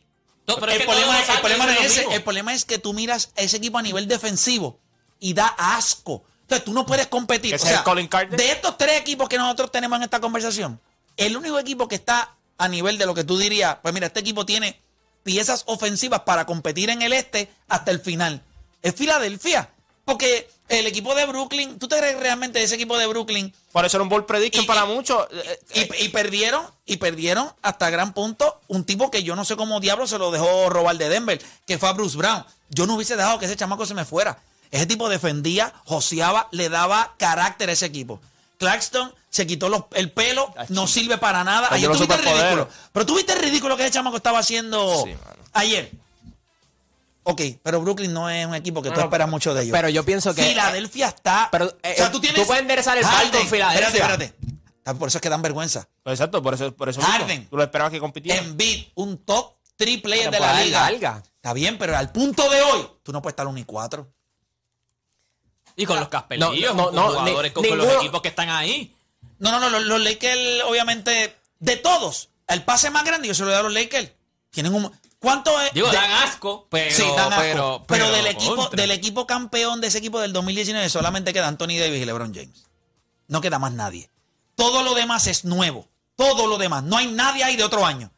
S3: No, pero es
S1: el, problema, el es
S3: lo
S1: ese.
S3: mismo.
S1: El problema es que tú miras a ese equipo a nivel defensivo y da asco. Entonces tú no puedes competir. De estos tres equipos que nosotros tenemos en esta conversación, el único equipo que está a nivel de lo que tú dirías, pues mira, este equipo tiene piezas ofensivas para competir en el este hasta el final. Es Filadelfia. Porque el equipo de Brooklyn, ¿tú te crees realmente de ese equipo de Brooklyn?
S2: Por eso era un ball prediction
S1: Y-
S2: para
S1: y-
S2: muchos.
S1: Y, y perdieron, y perdieron hasta gran punto un tipo que yo no sé cómo diablo se lo dejó robar de Denver, que fue a Bruce Brown. Yo no hubiese dejado que ese chamaco se me fuera. Ese tipo defendía, joseaba, le daba carácter a ese equipo. Claxton se quitó los- el pelo, no sirve para nada. Ayer tuviste el ridículo. Pero tuviste el ridículo que ese chamaco estaba haciendo
S2: Sí,
S1: ayer. Ok, pero Brooklyn no es un equipo que tú
S4: no,
S1: esperas mucho de ellos.
S4: pero yo pienso que-
S1: Filadelfia está.
S4: Pero, eh,
S1: o sea, tú
S4: eh,
S1: tienes.
S4: tú puedes enderezar el
S1: Harden,
S4: Filadelfia.
S1: Espérate, espérate. Ah, Por eso es que dan vergüenza.
S2: pues exacto, por eso, por eso mismo.
S1: Harden.
S2: Tú lo esperabas que compitiera.
S1: Embiid, un top 3 player
S4: Pero
S1: de la liga.
S4: larga.
S1: Está bien, pero al punto de hoy, tú no puedes estar 1 y 4.
S3: Y con los caspelillos,
S4: No, no,
S3: con
S4: no,
S3: jugadores,
S4: ni-
S3: con, con los equipos que están ahí.
S1: No, no, no, los, los Lakers, obviamente, de todos, el pase más grande yo se lo doy a los Lakers. Tienen un. ¿Cuánto es?
S3: Digo,
S1: de-
S3: dan asco, pero.
S1: sí, dan asco.
S3: pero,
S1: Pero, del, equipo,
S3: contra.
S1: del equipo campeón de ese equipo del 2019 solamente queda Anthony Davis y LeBron James. No queda más nadie. Todo lo demás es nuevo. Todo lo demás. No hay nadie ahí de otro año.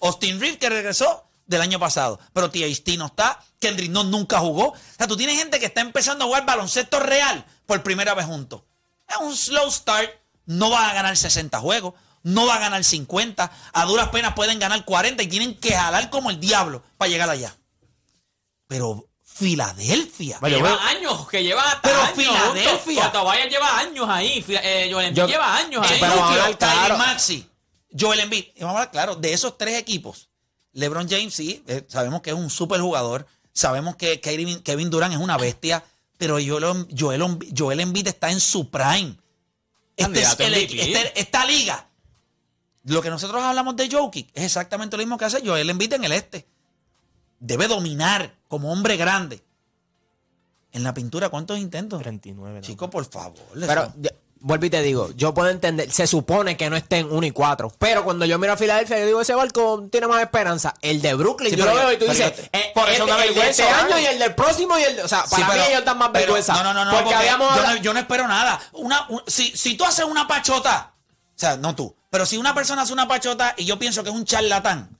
S1: Austin Reeves que regresó del año pasado. Pero THT no está. Kendrick no nunca jugó. O sea, tú tienes gente que está empezando a jugar baloncesto real por primera vez juntos. Es un slow start. No va a ganar 60 juegos. No va a ganar 50. A duras penas pueden ganar 40 y tienen que jalar como el diablo para llegar allá. Pero Filadelfia.
S2: Vale,
S3: lleva
S2: bueno.
S3: años, que lleva hasta
S1: Pero
S3: años.
S1: Filadelfia.
S3: lleva años ahí. Eh, Joel Embiid
S4: Yo-
S3: lleva años ahí.
S4: pero vamos a hablar claro.
S1: Maxey, Joel Embiid. Y vamos a hablar claro, de esos tres equipos, LeBron James sí, eh, sabemos que es un super jugador, sabemos que Kevin, Kevin Durant es una bestia, pero Joel, Joel, Joel Embiid está en su prime. Este es el- este- esta liga, lo que nosotros hablamos de Jokic, es exactamente lo mismo que hace Joel Embiid en el este. Debe dominar como hombre grande. En la pintura, ¿cuántos intentos?
S2: 39. ¿no?
S1: Chico, por favor.
S4: Pero, vuelvo y te digo, yo puedo entender, se supone que no estén 1 y 4, pero cuando yo miro a Filadelfia, yo digo, ese barco tiene más esperanza. El de Brooklyn,
S1: Sí,
S4: yo lo veo y tú dices,
S1: yo-
S4: eh,
S2: por eso
S4: este-
S2: da
S4: el de
S2: vergüenza,
S4: este año y el del próximo y el o sea,
S1: Sí,
S4: para
S1: pero-
S4: mí ellos dan más
S1: pero-
S4: vergüenza.
S1: No, no, no, no,
S4: porque,
S1: porque
S4: habíamos
S1: yo, no, yo no espero nada. Una, un- si, si tú haces una pachota, o sea, no tú, pero si una persona hace una pachota y yo pienso que es un charlatán,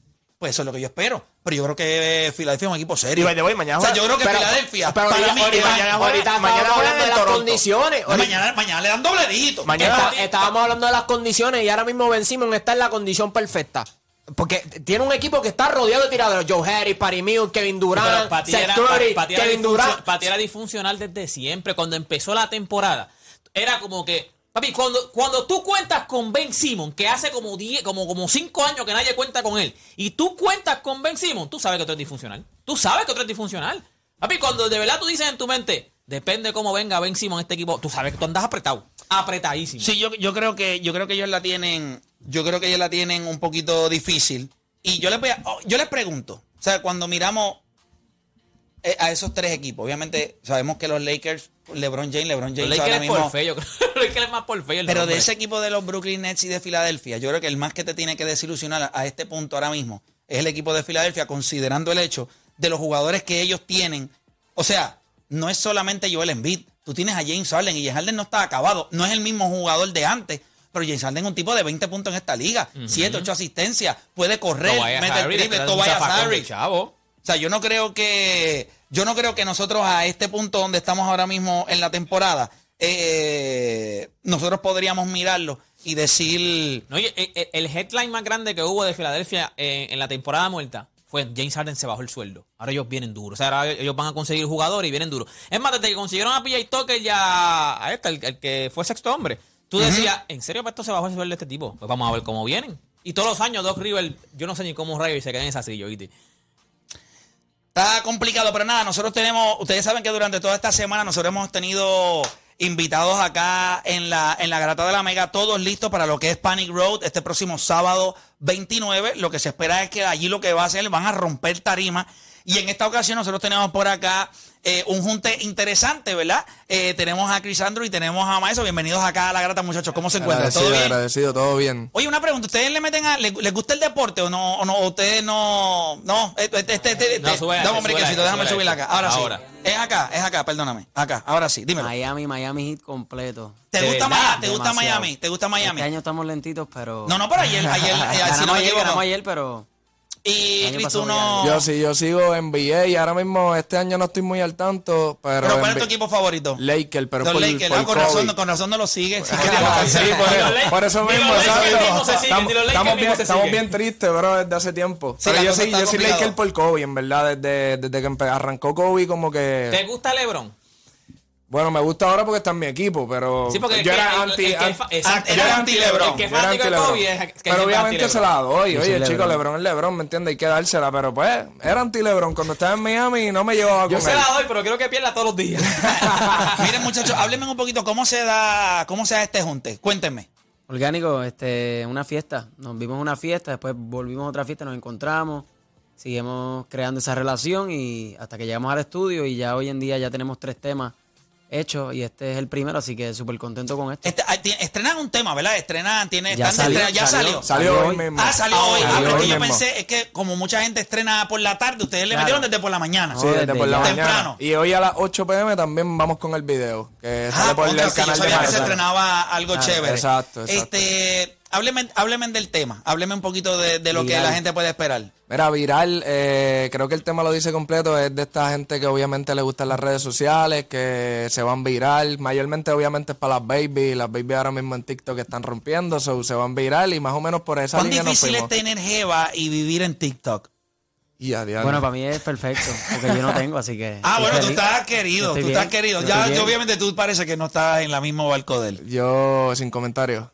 S1: pues eso es lo que yo espero. Pero yo creo que Filadelfia es un equipo serio.
S2: Y mañana
S1: o sea, yo creo que
S4: Pero-
S1: Filadelfia,
S4: pero
S1: para mí,
S2: mañana
S4: ahorita
S2: mañana
S4: hablando de las
S2: Toronto.
S4: condiciones.
S1: Mañana, mañana le dan doble dígito.
S2: Mañana-
S4: Está- estábamos hablando de las condiciones y ahora mismo Ben Simmons está en la condición perfecta. Porque tiene un equipo que está rodeado de tiradores. Joe Harris, Patty Mills, Kevin Durant, Seth Curry, Kevin Durant.
S3: pa' ti era disfuncional desde siempre. Cuando empezó la temporada, era como que. Papi, cuando, cuando tú cuentas con Ben Simon, que hace como 10, como, como 5 años que nadie cuenta con él, y tú cuentas con Ben Simon, tú sabes que tú eres disfuncional. Tú sabes que tú eres disfuncional. Papi, cuando de verdad tú dices en tu mente, depende cómo venga Ben Simon este equipo, tú sabes que tú andas apretado. Apretadísimo.
S1: Sí, yo, yo creo que yo creo que ellos la tienen, yo creo que ellos la tienen un poquito difícil. Y yo les voy a- yo les pregunto, o sea, cuando miramos eh, a esos tres equipos, obviamente sabemos que los Lakers, LeBron James, LeBron
S3: Los
S1: James
S3: Lakers
S1: ahora
S3: es por
S1: mismo,
S3: fe, yo creo. [LAUGHS] Los Lakers es más por fe. el
S1: pero de
S3: nombre.
S1: ese equipo de los Brooklyn Nets y de Filadelfia, yo creo que el más que te tiene que desilusionar a, a este punto ahora mismo es el equipo de Filadelfia, considerando el hecho de los jugadores que ellos tienen. O sea, no es solamente Joel Embiid. Tú tienes a James Harden y James Harden no está acabado. No es el mismo jugador de antes. Pero James Harden es un tipo de 20 puntos en esta liga. 7, 8 asistencias. Puede correr,
S3: Tobias
S1: mete el
S3: Harris,
S1: triple,
S3: de
S1: Tobias
S3: de
S1: Harris.
S3: chavo.
S1: O sea, yo no creo que yo no creo que nosotros a este punto donde estamos ahora mismo en la temporada, eh, nosotros podríamos mirarlo y decir,
S3: No, oye, el, el- el headline más grande que hubo de Filadelfia eh, en la temporada muerta fue James Harden se bajó el sueldo. Ahora ellos vienen duros. O sea, ahora ellos van a conseguir jugadores y vienen duros. Es más, desde que consiguieron a PJ Tucker ya a este, el, el que fue sexto hombre, tú decías, ¿en serio para esto se bajó el sueldo de este tipo? Pues vamos a ver cómo vienen. Y todos los años Doc River, yo no sé ni cómo Rayo se queda en esa silla, ¿viste?
S1: Está complicado, pero nada, nosotros tenemos, ustedes saben que durante toda esta semana nosotros hemos tenido invitados acá en la, en la Grata de la Mega, todos listos para lo que es Panic Road este próximo sábado 29. Lo que se espera es que allí lo que va a hacer, van a romper tarima. Y en esta ocasión nosotros tenemos por acá eh, un junte interesante, ¿verdad? Eh, tenemos a Crisandro y tenemos a Maeso. Bienvenidos acá a la Grata, muchachos. ¿Cómo se encuentran? ¿Todo
S9: Agradecido,
S1: bien?
S9: agradecido, todo bien.
S1: Oye, una pregunta, ¿ustedes le meten a, le- les gusta el deporte o no, o no, ustedes no, no, este, este, este, este,
S3: No, sube
S1: dame
S3: este,
S1: un brequecito,
S3: sube
S1: déjame subirla acá, ahora,
S3: ahora.
S1: sí, es acá, es acá, perdóname, acá, ahora sí, dímelo,
S10: Miami, Miami Hit completo.
S1: ¿te
S3: de
S1: gusta
S3: verdad,
S1: Miami? ¿Te gusta. Miami? ¿Te gusta Miami?
S10: Este año estamos lentitos, pero...
S1: No, no, pero ayer, ayer, ayer, [LAUGHS] si no me
S10: ayer, ayer, pero...
S1: Y Cristo, no,
S9: Yo sí, yo sigo en NBA y ahora mismo este año no estoy muy al tanto, pero,
S1: pero ¿cuál es tu equipo favorito?
S9: Lakers, pero
S1: Los
S9: por,
S1: Lakers,
S9: por
S1: ah, con razón, con razón no lo sigues. [LAUGHS]
S9: Sí, por,
S3: Lakers-
S9: eso mismo,
S3: Lakers siguen,
S9: Estamos,
S3: Lakers
S9: bien, tristes, bro, desde hace tiempo.
S1: Sí,
S9: pero yo sí, yo soy
S1: complicado.
S9: Laker por Kobe, en verdad, desde, desde que arrancó Kobe como que...
S3: ¿Te gusta LeBron?
S9: Bueno, me gusta ahora porque está en mi equipo, pero
S3: Sí,
S9: yo era
S3: el-
S9: anti...
S3: el
S9: an- yo
S1: era.
S3: El que
S9: Yo era.
S3: Kobe es- que es
S9: Pero obviamente se la doy.
S10: Yo
S9: Oye, chico,
S10: LeBron.
S9: LeBron es LeBron, ¿me entiendes? Hay que dársela, pero pues, era anti-LeBron. Cuando estaba en Miami no me llevaba
S3: Yo
S9: con
S3: se
S9: él.
S3: la doy, pero quiero que pierda todos los días. [LAUGHS]
S1: Miren [LAUGHS] muchachos, háblenme un poquito cómo se da, cómo se da este junte, cuéntenme.
S10: Orgánico, este, una fiesta. Nos vimos en una fiesta, después volvimos a otra fiesta, nos encontramos, seguimos creando esa relación y hasta que llegamos al estudio y ya hoy en día ya tenemos tres temas hechos y este es el primero, así que súper contento con esto.
S1: Este, ah, estrenan un tema, ¿verdad? Estrenan, tiene,
S10: Ya salió,
S1: ya
S10: salió.
S1: salió.
S9: Salió hoy mismo.
S1: Ah, salió hoy. Ah, pero es que yo
S9: mismo.
S1: pensé, es que como mucha gente estrena por la tarde, ustedes le
S10: Claro.
S1: metieron desde por la mañana.
S9: Sí, desde
S10: desde
S9: por la mañana.
S1: Temprano.
S9: Y hoy a las 8 pm también vamos con el video, que sale
S1: Ah,
S9: por el
S1: yo
S9: canal de
S1: sabía que se estrenaba algo chévere.
S9: exacto, exacto.
S1: Este, hábleme, hábleme del tema, hábleme un poquito de, de lo que
S10: Viral.
S1: la gente puede esperar.
S9: Mira, viral, eh, creo que el tema lo dice completo, es de esta gente que obviamente le gustan las redes sociales, que se van viral, mayormente obviamente es para las baby, las baby ahora mismo en TikTok están rompiendo, so, se van viral y más o menos por esa
S1: ¿Cuán
S9: línea nos
S1: difícil es
S9: fuimos.
S1: tener Jeva y vivir en TikTok?
S9: Y a diablo.
S10: Bueno, para mí es perfecto, porque yo no tengo, así que...
S1: Ah, bueno, tú
S10: feliz.
S1: estás querido, tú
S10: bien,
S1: estás querido.
S10: yo
S1: Ya,
S10: bien.
S1: obviamente tú parece que no estás en la misma barco de él.
S9: Yo, sin comentarios.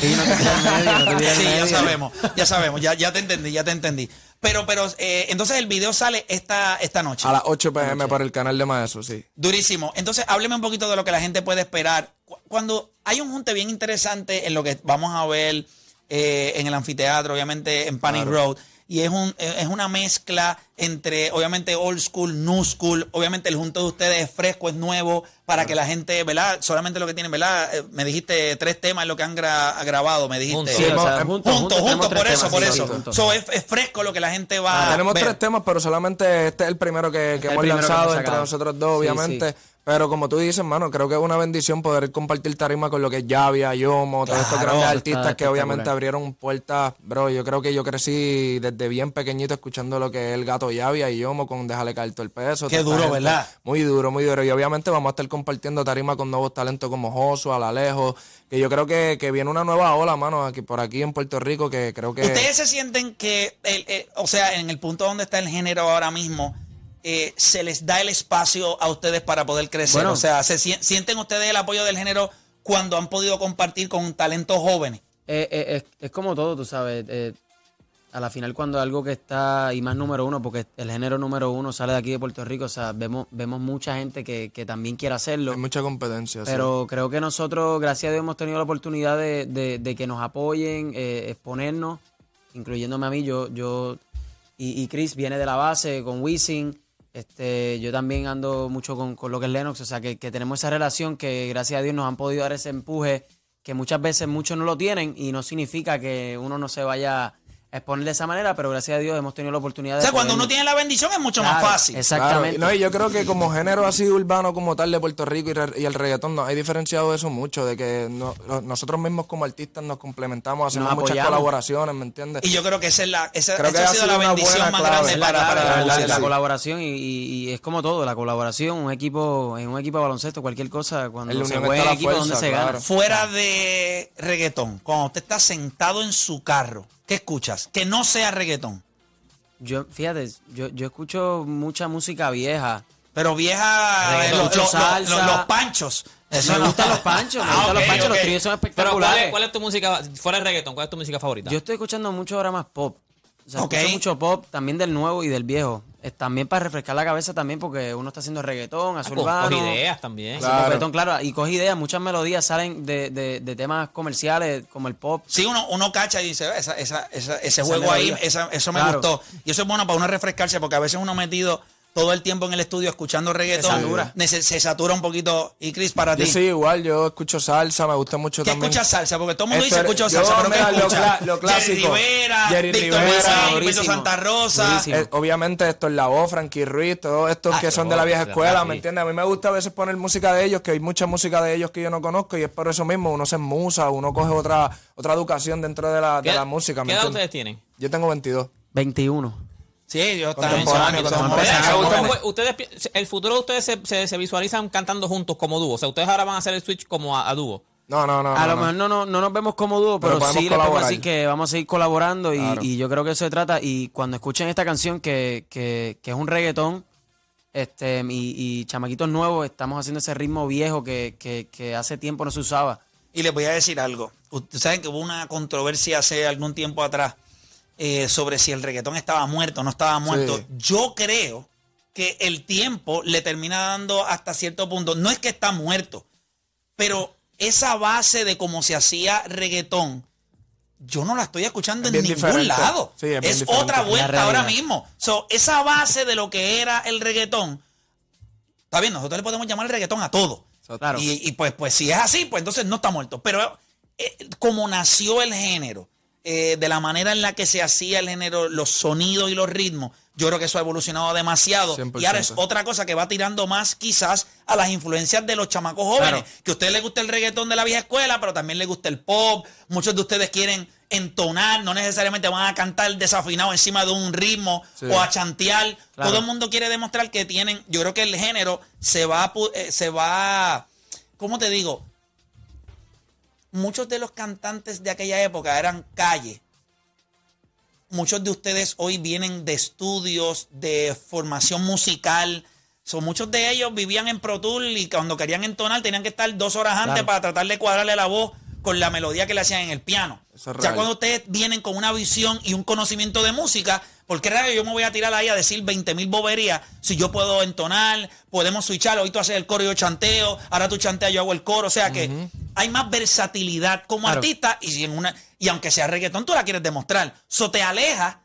S10: Sí, no te tiras en medio, no te tiras en
S1: Sí, ya sabemos, ya sabemos, ya, ya te entendí, ya te entendí. Pero, pero, eh, entonces el video sale esta, esta noche.
S9: A las 8 pm por el canal de Maeso, sí.
S1: Durísimo. Entonces, hábleme un poquito de lo que la gente puede esperar. Cu- Cuando hay un junte bien interesante en lo que vamos a ver eh, en el anfiteatro, obviamente en Panic Road, y es, un, es una mezcla entre, obviamente, old school, new school. Obviamente, el junto de ustedes es fresco, es nuevo, para que la gente, ¿verdad? Solamente lo que tienen, ¿verdad? Eh, me dijiste tres temas lo que han gra- grabado, me dijiste.
S10: Sí, o sea, juntos,
S1: Juntos,
S10: juntos,
S1: por eso,
S10: temas,
S1: por
S10: sí,
S1: eso.
S10: sí.
S1: So, es, es fresco lo que la gente va a
S9: Tenemos
S1: ver.
S9: tres temas, pero solamente este es el primero que, que
S10: Este el
S9: hemos
S10: primero
S9: lanzado entre nosotros dos,
S10: Sí,
S9: obviamente. Pero como tú dices, mano, creo que es una bendición poder compartir tarima con lo que es Javia, Yomo, todos estos
S10: Claro,
S9: grandes
S10: está
S9: artistas que obviamente abrieron puertas. Bro, yo creo que yo crecí desde bien pequeñito escuchando lo que es el gato Javia y Yomo con Déjale caer todo el peso.
S1: Qué duro, ¿verdad?
S9: Muy duro, muy duro. Y obviamente vamos a estar compartiendo tarima con nuevos talentos como Joshua, Alejo, que yo creo que, que viene una nueva ola, mano, aquí por aquí en Puerto Rico, que creo que...
S1: ¿Ustedes se sienten que, el- el- o sea, en el punto donde está el género ahora mismo, eh, se les da el espacio a ustedes para poder crecer?
S10: Bueno.
S1: o sea, ¿se sien- ¿sienten ustedes el apoyo del género cuando han podido compartir con talentos jóvenes?
S10: Eh, eh, es, es como todo, tú sabes. eh, a la final, cuando algo que está, y más número uno, porque el género número uno sale de aquí de Puerto Rico, o sea, vemos, vemos mucha gente que, que también quiere hacerlo.
S9: Hay mucha competencia. sí.
S10: Pero creo que nosotros, gracias a Dios, hemos tenido la oportunidad de, de- de que nos apoyen, eh, exponernos, incluyéndome a mí. Yo, yo y, y Chris viene de la base con Wisin. Este, yo también ando mucho con, con lo que es Lennox, o sea, que, que tenemos esa relación que gracias a Dios nos han podido dar ese empuje que muchas veces muchos no lo tienen y no significa que uno no se vaya exponer de esa manera, pero gracias a Dios hemos tenido la oportunidad
S1: O
S10: de
S1: sea, cuando uno tiene la bendición es mucho más fácil.
S10: Exactamente.
S9: Claro, no, y yo creo que como género así urbano como tal de Puerto Rico y, re- y el reggaetón nos hay diferenciado eso mucho, de que no- nosotros mismos como artistas nos complementamos, hacemos
S10: Nos
S9: muchas colaboraciones, ¿me entiendes?
S1: Y yo creo que esa, es la, esa,
S9: Creo
S1: esa
S9: que
S1: ha
S9: ha
S1: sido
S9: sido
S1: la bendición
S9: buena
S1: más grande para, para
S10: la- colaboración y, es como todo, la colaboración, un equipo, en un equipo de baloncesto, cualquier cosa, cuando
S9: En la
S10: se juega en equipo
S9: fuerza,
S10: donde se
S9: claro.
S10: gana.
S1: Fuera de reggaetón, cuando usted está sentado en su carro, ¿qué escuchas? Que no sea reggaetón.
S10: Yo, fíjate, yo, yo escucho mucha música vieja.
S1: Pero vieja,
S10: Reggaetón,
S1: lo-
S10: mucho
S1: lo- lo-
S10: salsa.
S1: lo- los panchos. Eso
S10: me
S1: no.
S10: gustan los panchos, me [LAUGHS]
S1: Ah,
S10: gustan los panchos, los tríos son
S3: Pero ¿cuál
S10: espectaculares.
S3: es, cuál es tu música, fuera de reggaetón, cuál es tu música favorita?
S10: Yo estoy escuchando mucho ahora más pop. O sea,
S1: Ok.
S10: escucho mucho pop, también del nuevo y del viejo. Es también para refrescar la cabeza también, porque uno está haciendo reggaetón,
S3: Ah,
S10: azul urbano.
S3: con ideas también.
S10: Sí, popetón, claro. Y coge ideas, muchas melodías salen de, de- de temas comerciales como el pop.
S1: Sí, uno, uno cacha y dice, "Eh, esa, esa, esa- ese
S10: Esa
S1: juego ahí,
S10: melodía.
S1: eso me
S10: Claro.
S1: gustó. Y eso es bueno para uno refrescarse, porque a veces uno metido todo el tiempo en el estudio escuchando reggaetón.
S10: satura.
S1: se satura un poquito. Y Chris, para
S9: Yo
S1: ti.
S9: sí, igual, yo escucho salsa, me gusta mucho
S1: ¿Qué
S9: también.
S1: escuchas salsa? Porque todo el mundo
S9: Esto
S1: dice escucho
S9: yo,
S1: salsa, pero ¿qué
S9: mira, lo
S1: escucha?
S9: cla- lo clásico.
S1: Jerry Rivera,
S9: Jerry
S1: Víctor
S9: Rivera,
S10: durísimo.
S1: Santa Rosa.
S10: Durísimo.
S9: Eh, obviamente esto es la voz, Frankie Ruiz, todos estos
S1: Ah,
S9: que son de la vieja escuela, ¿me entiendes? A mí me gusta a veces poner música de ellos, que hay mucha música de ellos que yo no conozco y es por eso mismo, uno se musa, uno coge otra otra educación dentro de la, de
S3: ¿Qué-
S9: la música, ¿me
S3: ¿Qué edad
S9: entiendes?
S3: ustedes tienen?
S9: Yo tengo 22.
S10: 21.
S1: Sí, yo también.
S3: Ustedes, el futuro de ustedes se, se- se visualizan cantando juntos como dúo. O sea, ustedes ahora van a hacer el switch como a, a dúo.
S9: No, no, no.
S10: a
S9: no,
S10: lo
S9: no.
S10: mejor no, no, no nos vemos como dúo,
S9: Pero
S10: sí les podemos decir que vamos a seguir colaborando y,
S9: Claro.
S10: y yo creo que eso se trata. Y cuando escuchen esta canción que, que, que es un reggaetón este y, y chamaquitos nuevos, estamos haciendo ese ritmo viejo que, que, que hace tiempo no se usaba.
S1: Y les voy a decir algo. Ustedes saben que hubo una controversia hace algún tiempo atrás eh, sobre si el reggaetón estaba muerto o no estaba muerto.
S9: Sí.
S1: Yo creo que el tiempo le termina dando hasta cierto punto. No es que está muerto, pero esa base de cómo se hacía reggaetón, yo no la estoy escuchando
S9: Es
S1: en ningún
S9: diferente.
S1: lado.
S9: Sí, es
S1: otra vuelta ahora mismo. So, esa base de lo que era el reggaetón, está bien, nosotros le podemos llamar el reggaetón a todo.
S10: Claro.
S1: Y, y, pues, pues si es así, pues entonces no está muerto. Pero eh, como nació el género, eh, de la manera en la que se hacía el género, los sonidos y los ritmos, yo creo que eso ha evolucionado demasiado.
S9: 100%.
S1: Y ahora es otra cosa que va tirando más quizás a las influencias de los chamacos jóvenes. Que a ustedes les gusta el reggaetón de la vieja escuela, pero también les gusta el pop. Muchos de ustedes quieren entonar, no necesariamente van a cantar desafinado encima de un ritmo
S9: Sí.
S1: o a chantear.
S10: Claro.
S1: Todo el mundo quiere demostrar que tienen, yo creo que el género se va, eh, se va, ¿cómo te digo? Muchos de los cantantes de aquella época eran calle. Muchos de ustedes hoy vienen de estudios, de formación musical. So, muchos de ellos vivían en Pro Tool y cuando querían entonar tenían que estar dos horas antes
S10: Claro.
S1: para tratar de cuadrarle la voz con la melodía que le hacían en el piano.
S9: Eso es real.
S1: cuando ustedes vienen con una visión y un conocimiento de música, ¿por qué yo me voy a tirar ahí a decir 20 mil boberías si yo puedo entonar, podemos switchar, hoy tú haces el coro y yo chanteo, ahora tú chanteas, yo hago el coro, o sea que hay más versatilidad como
S10: Claro.
S1: artista y, si en una, y aunque sea reggaetón, tú la quieres demostrar. So te aleja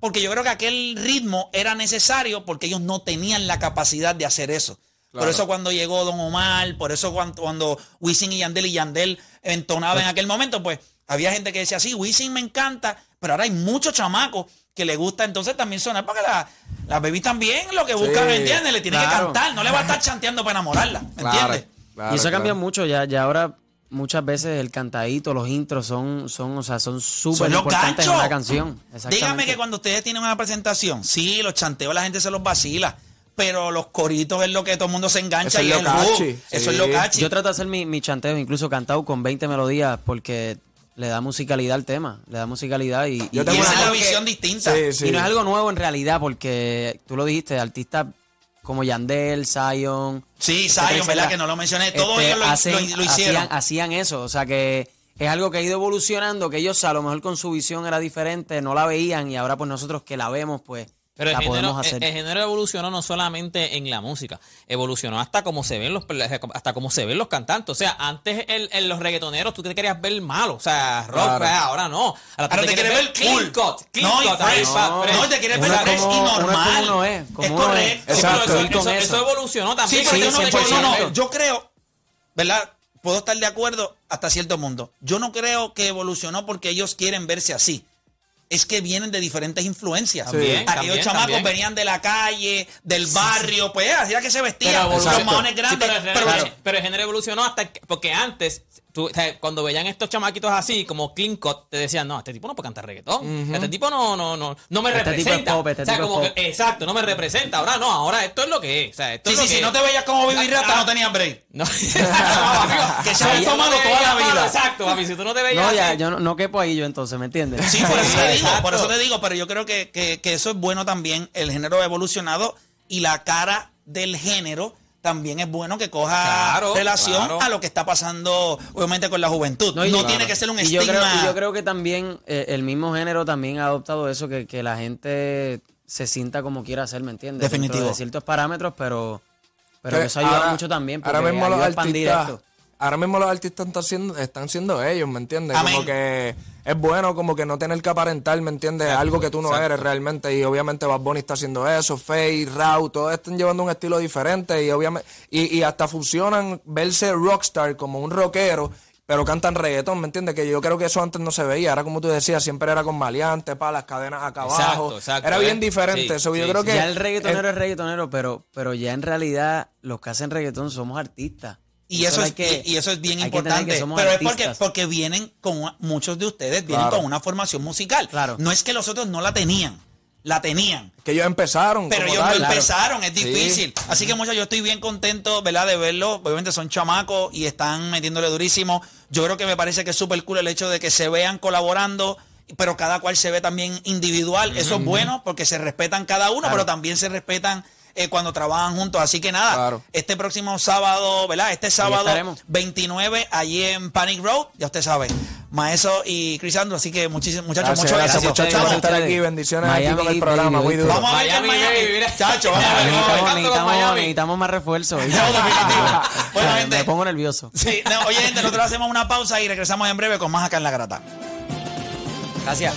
S1: porque yo creo que aquel ritmo era necesario porque ellos no tenían la capacidad de hacer eso. Por eso cuando llegó Don Omar, por eso cuando, cuando Wisin y Yandel y Yandel entonaban en aquel momento, pues había gente que decía, sí, Wisin me encanta, Pero ahora hay muchos chamacos que le gusta entonces también sonar porque la- las babies también lo que buscan,
S9: Sí,
S1: ¿entiendes? Le tiene que
S10: claro.
S1: cantar, no le va a estar [LAUGHS] chanteando para enamorarla, ¿me
S9: Claro,
S1: entiendes?
S9: claro,
S10: y eso ha cambiado
S9: claro.
S10: mucho, ya, ya ahora muchas veces el cantadito, los intros son, son, o sea, son súper importantes en una canción.
S1: Dígame que cuando ustedes tienen una presentación, sí, los chanteos la gente se los vacila, pero los coritos es lo que todo el mundo se engancha
S9: Eso es
S1: y
S9: lo
S1: es el boom.
S9: catchy,
S1: Eso
S9: sí.
S1: es lo cachi.
S10: Yo trato de hacer mi, mi chanteo, incluso cantado con 20 melodías, porque le da musicalidad al tema, le da musicalidad y, y-
S1: esa es
S9: una-
S1: la
S9: que-
S1: visión distinta.
S9: Sí, sí.
S10: y no es algo nuevo en realidad, porque tú lo dijiste, artistas como Yandel, Zion.
S1: Sí,
S10: etcétera,
S1: Zion, ¿verdad? Que no lo mencioné. Todos
S10: este,
S1: ellos lo,
S10: hacen-
S1: lo- lo hicieron.
S10: Hacían, hacían eso, o sea que es algo que ha ido evolucionando, que ellos a lo mejor con su visión era diferente, no la veían y ahora pues nosotros que la vemos pues
S3: Pero el
S10: la
S3: género,
S10: podemos
S3: el,
S10: hacer.
S3: el género evolucionó no solamente en la música, evolucionó hasta cómo se ven los hasta cómo se ven los cantantes. O sea, antes el, el- los reggaetoneros tú te querías ver malo, o sea, rock,
S9: Claro.
S3: ¿verdad? ahora no. Ahora,
S1: Ahora te quieres ver
S3: clean
S1: cool.
S3: cut, clean
S1: No, y
S3: cut,
S1: fresh.
S3: pa-
S1: No,
S3: fresh.
S1: no, te quieres ver fresh
S10: como-
S1: y normal.
S10: como uno es, como
S1: es
S10: uno es.
S1: correcto.
S3: Sí, pero
S9: Exacto.
S3: eso,
S10: Ir con
S3: eso-
S10: eso.
S3: eso evolucionó
S1: Sí,
S3: también.
S1: pero
S10: Sí,
S1: yo, no, yo
S10: 100%.
S1: no- yo creo, ¿verdad? Puedo estar de acuerdo hasta cierto punto. Yo no creo que evolucionó porque ellos quieren verse así. Es que vienen de diferentes influencias.
S3: También,
S1: Aquellos
S3: también,
S1: chamacos
S3: también.
S1: venían de la calle, del barrio, pues era que se vestían. Los maones
S3: Sí,
S1: grandes.
S3: pero, el
S1: pero-
S3: pero el género evolucionó hasta que- porque antes, tú, o sea, cuando veían estos chamaquitos así, como clean cut, te decían, no, este tipo no puede cantar reggaetón. Este tipo no, no, no, no me
S10: Este tipo es
S3: representa.
S10: pop, este
S3: o sea,
S10: tipo es
S3: como
S10: pop.
S3: que, exacto, no me representa. Ahora no, ahora esto es lo que es. O sea, esto
S1: Sí,
S3: es lo
S1: sí,
S3: que
S1: si no te veías como vivir
S3: Ah,
S1: rata,
S3: ah.
S1: no tenías break.
S3: No, [LAUGHS] exacto,
S1: Que se había tomado toda la vida.
S3: Exacto, papi, si tú no te veías.
S10: no, ya,
S3: así-
S10: yo no, no quepo ahí yo entonces, ¿me entiendes?
S1: Sí, por eso te digo, por eso te digo, pero yo creo que, que- que eso es bueno también. El género ha evolucionado y la cara del género también es bueno que coja
S3: Claro,
S1: relación
S3: claro.
S1: a lo que está pasando, obviamente, con la juventud. No,
S10: y-
S1: tiene que ser un
S10: y yo
S1: estigma.
S10: creo, y yo creo que también eh, el mismo género también ha adoptado eso, que, que la gente se sienta como quiera ser, ¿me entiendes?
S1: Definitivo.
S10: Dentro de ciertos parámetros, pero, pero, eso ayuda
S9: ahora-
S10: mucho también, porque
S9: ahora mismo los
S10: ayuda a expandir
S9: artistas,
S10: esto.
S9: Ahora mismo los artistas están siendo, están siendo ellos, ¿me entiendes?
S1: Amén.
S9: Como que es bueno como que no tener que aparentar, ¿me entiendes? Algo que tú no eres realmente y obviamente Bad Bunny está haciendo eso, Faye, Rau, todos están llevando un estilo diferente y obviamente y, y hasta fusionan verse rockstar como un rockero pero cantan reggaetón, ¿me entiendes? Que yo creo que eso antes no se veía. Ahora, como tú decías, siempre era con maleantes, para las cadenas acá
S3: Exacto,
S9: abajo.
S3: exacto,
S9: era
S3: eh.
S9: bien diferente.
S3: Sí,
S9: eso yo creo
S3: sí.
S9: que
S10: ya el reggaetonero
S9: eh,
S10: es reggaetonero, pero, pero ya en realidad los que hacen reggaetón somos artistas.
S1: Y eso, es,
S10: que-
S1: y, eso es bien importante. pero es porque, porque vienen con muchos de ustedes vienen
S9: Claro.
S1: con una formación musical.
S10: Claro.
S1: No es que los otros no la tenían, la tenían.
S9: que ellos empezaron.
S1: Pero ellos no empezaron, es
S9: Sí.
S1: difícil. Así que muchachos, yo estoy bien contento, ¿verdad? De verlo. Obviamente son chamacos y están metiéndole durísimo. Yo creo que me parece que es súper cool el hecho de que se vean colaborando, pero cada cual se ve también individual. Eso es bueno porque se respetan cada uno, pero también se respetan eh, cuando trabajan juntos. Así que nada,
S9: Claro.
S1: este próximo sábado, ¿verdad? Este sábado
S10: estaremos.
S1: 29, allí en Panic Road, ya usted sabe. Maeso y Crisandro, así que muchísimos muchachos,
S9: Gracias,
S1: muchas
S9: gracias,
S1: gracias.
S9: muchachos,
S1: Estamos-
S9: por estar aquí. Bendiciones
S10: Miami
S9: aquí con el programa.
S10: baby,
S9: Muy duro.
S1: Vamos a ver
S3: Miami,
S1: Miami. Chacho, vamos a ver.
S10: Necesitamos, necesitamos-
S3: Miami.
S10: necesitamos más. [LAUGHS]
S1: No, definitivo. [LAUGHS] Bueno,
S10: Me
S1: gente.
S10: pongo nervioso.
S1: Sí, no, oye, gente, nosotros hacemos una pausa y regresamos en breve con más acá en La Grata.
S10: Gracias.